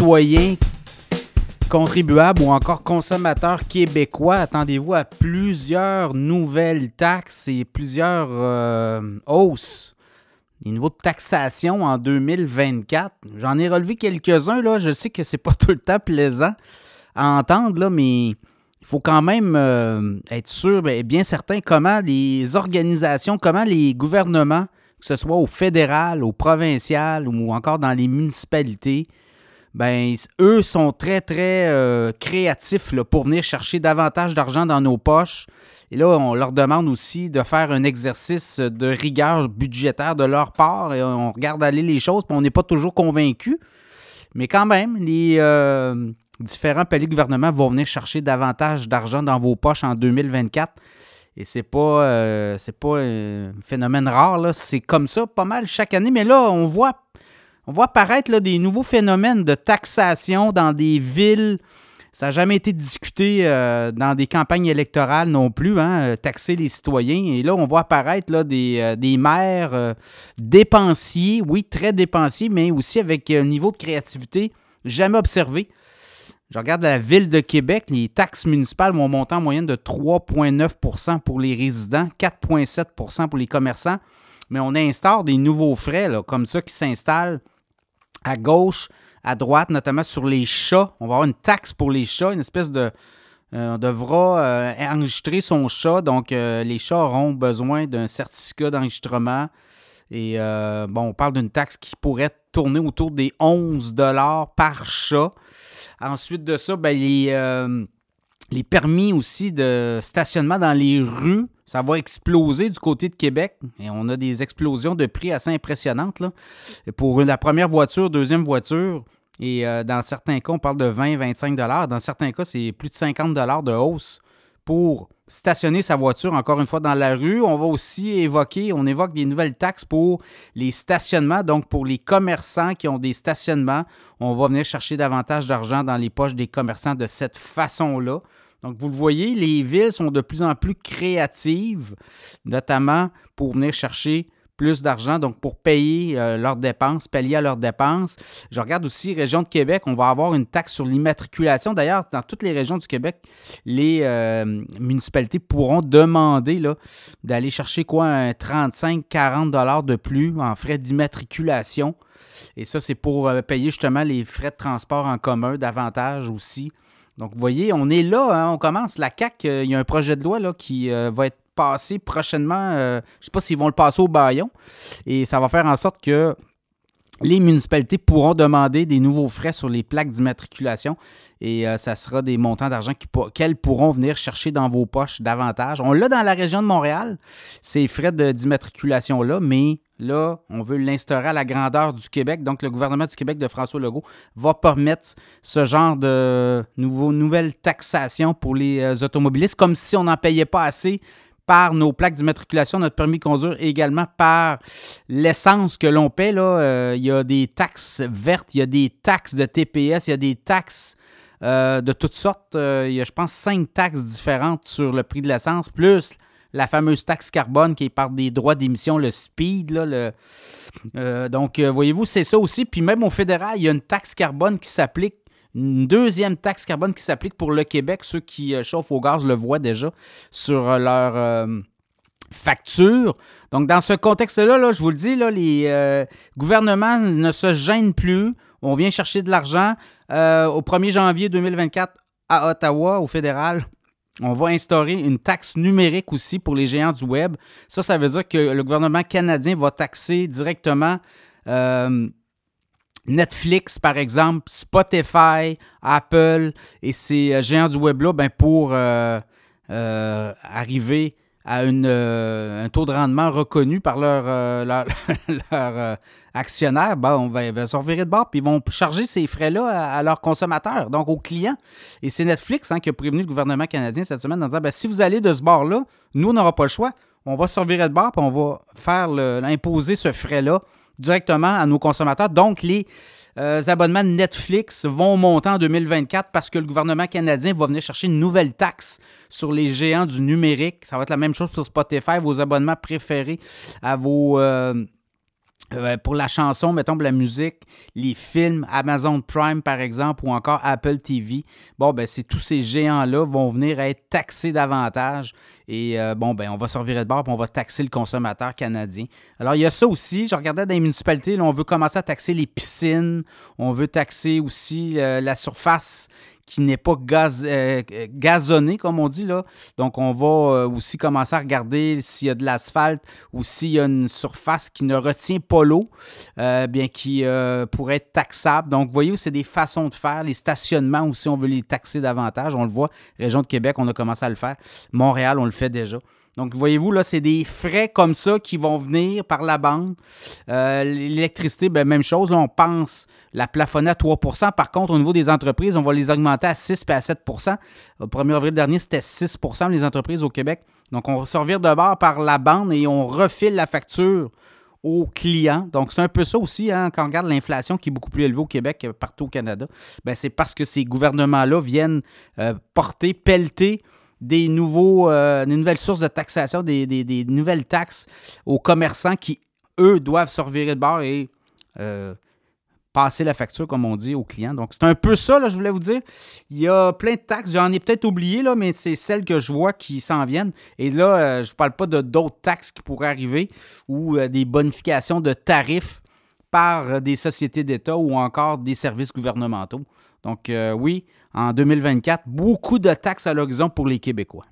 citoyens contribuables ou encore consommateurs québécois, attendez-vous à plusieurs nouvelles taxes et plusieurs euh, hausses des niveaux de taxation en 2024. J'en ai relevé quelques-uns, là. Je sais que c'est pas tout le temps plaisant à entendre, là, mais il faut quand même euh, être sûr, et bien certain, comment les organisations, comment les gouvernements, que ce soit au fédéral, au provincial ou encore dans les municipalités, ben, eux sont très, très euh, créatifs pour venir chercher davantage d'argent dans nos poches. Et là, on leur demande aussi de faire un exercice de rigueur budgétaire de leur part. Et on regarde aller les choses, puis on n'est pas toujours convaincu. Mais quand même, les euh, différents paliers de gouvernement vont venir chercher davantage d'argent dans vos poches en 2024. Et c'est pas, euh, pas un phénomène rare, c'est comme ça pas mal chaque année. Mais là, on voit on voit apparaître des nouveaux phénomènes de taxation dans des villes. Ça n'a jamais été discuté euh, dans des campagnes électorales non plus, hein, euh, taxer les citoyens. Et là, on voit apparaître là, des, euh, des maires dépensiers, oui, très dépensiers, mais aussi avec un niveau de créativité jamais observé. Je regarde la ville de Québec, les taxes municipales vont monter en moyenne de 3,9% pour les résidents, 4,7% pour les commerçants. Mais on instaure des nouveaux frais, là, comme ça, qui s'installent à gauche, à droite, notamment sur les chats. On va avoir une taxe pour les chats, une espèce de. Euh, on devra euh, enregistrer son chat. Donc, euh, les chats auront besoin d'un certificat d'enregistrement. Et bon, on parle d'une taxe qui pourrait tourner autour des 11 par chat. Ensuite de ça, ben, les les permis aussi de stationnement dans les rues, ça va exploser du côté de Québec. Et on a des explosions de prix assez impressionnantes. Pour la première voiture, deuxième voiture, et euh, dans certains cas, on parle de 20-25 Dans certains cas, c'est plus de 50 de hausse pour stationner sa voiture, encore une fois, dans la rue. On va aussi évoquer, on évoque des nouvelles taxes pour les stationnements. Donc, pour les commerçants qui ont des stationnements, on va venir chercher davantage d'argent dans les poches des commerçants de cette façon-là. Donc, vous le voyez, les villes sont de plus en plus créatives, notamment pour venir chercher plus d'argent, donc pour payer euh, leurs dépenses, pallier à leurs dépenses. Je regarde aussi région de Québec, on va avoir une taxe sur l'immatriculation. D'ailleurs, dans toutes les régions du Québec, les euh, municipalités pourront demander d'aller chercher quoi, un 35-40 dollars de plus en frais d'immatriculation. Et ça, c'est pour euh, payer justement les frais de transport en commun davantage aussi. Donc, vous voyez, on est là, hein, on commence. La CAC, il y a un projet de loi là, qui va être passer prochainement. Euh, je ne sais pas s'ils vont le passer au baillon. Et ça va faire en sorte que les municipalités pourront demander des nouveaux frais sur les plaques d'immatriculation et euh, ça sera des montants d'argent qu'elles pourront venir chercher dans vos poches davantage. On l'a dans la région de Montréal, ces frais d'immatriculation-là, mais là, on veut l'instaurer à la grandeur du Québec. Donc, le gouvernement du Québec de François Legault va permettre ce genre de nouveau, nouvelle taxation pour les euh, automobilistes, comme si on n'en payait pas assez par nos plaques d'immatriculation, notre permis de conduire, également par l'essence que l'on paie. Là, euh, il y a des taxes vertes, il y a des taxes de TPS, il y a des taxes euh, de toutes sortes. Euh, il y a, je pense, cinq taxes différentes sur le prix de l'essence, plus la fameuse taxe carbone qui est par des droits d'émission, le speed. Là, donc, voyez-vous, c'est ça aussi. Puis même au fédéral, il y a une taxe carbone qui s'applique une deuxième taxe carbone qui s'applique pour le Québec. Ceux qui euh, chauffent au gaz le voient déjà sur euh, leur euh, facture. Donc, dans ce contexte-là, je vous le dis, là, les gouvernements ne se gênent plus. On vient chercher de l'argent. au 1er janvier 2024, à Ottawa, au fédéral, on va instaurer une taxe numérique aussi pour les géants du Web. Ça, ça veut dire que le gouvernement canadien va taxer directement Netflix, par exemple, Spotify, Apple et ces euh, géants du web-là, ben, pour euh, euh, arriver à un taux de rendement reconnu par leurs leur, actionnaires, ben, on va, va de bord puis ils vont charger ces frais-là à, leurs consommateurs, donc aux clients. Et c'est Netflix hein, qui a prévenu le gouvernement canadien cette semaine en disant ben, si vous allez de ce bord-là, nous, on n'aura pas le choix. On va se de bord puis on va faire imposer ce frais-là directement à nos consommateurs. Donc, les euh, abonnements Netflix vont monter en 2024 parce que le gouvernement canadien va venir chercher une nouvelle taxe sur les géants du numérique. Ça va être la même chose sur Spotify, vos abonnements préférés à vos... Euh, Euh, pour la chanson, mettons pour la musique, les films, Amazon Prime par exemple, ou encore Apple TV, bon, ben c'est tous ces géants-là vont venir être taxés davantage. Et euh, bon, ben on va se revirer de bord et on va taxer le consommateur canadien. Alors, il y a ça aussi. Je regardais dans les municipalités, là, on veut commencer à taxer les piscines, on veut taxer aussi euh, la surface qui n'est pas gaz, euh, gazonné, comme on dit. Là. Donc, on va euh, aussi commencer à regarder s'il y a de l'asphalte ou s'il y a une surface qui ne retient pas l'eau, euh, bien qui pourrait être taxable. Donc, voyez, c'est des façons de faire. Les stationnements aussi, on veut les taxer davantage. On le voit, région de Québec, on a commencé à le faire. Montréal, on le fait déjà. Donc, voyez-vous, là, c'est des frais comme ça qui vont venir par la banque. Euh, l'électricité, ben, même chose. Là, on pense la plafonner à 3% Par contre, au niveau des entreprises, on va les augmenter à 6 et à 7% Au 1er avril dernier, c'était 6% les entreprises au Québec. Donc, on va servir de bord par la bande et on refile la facture aux clients. Donc, c'est un peu ça aussi, hein, quand on regarde l'inflation qui est beaucoup plus élevée au Québec que partout au Canada. Ben, c'est parce que ces gouvernements-là viennent euh, porter, pelleter des, nouveaux, euh, des nouvelles sources de taxation, des, nouvelles taxes aux commerçants qui, eux, doivent se revirer de bord et euh, passer la facture, comme on dit, aux clients. Donc, c'est un peu ça, là, je voulais vous dire. Il y a plein de taxes. J'en ai peut-être oublié, là, mais c'est celles que je vois qui s'en viennent. Et là, euh, je ne parle pas de d'autres taxes qui pourraient arriver ou des bonifications de tarifs par des sociétés d'État ou encore des services gouvernementaux. Donc, oui, en 2024, beaucoup de taxes à l'horizon pour les Québécois.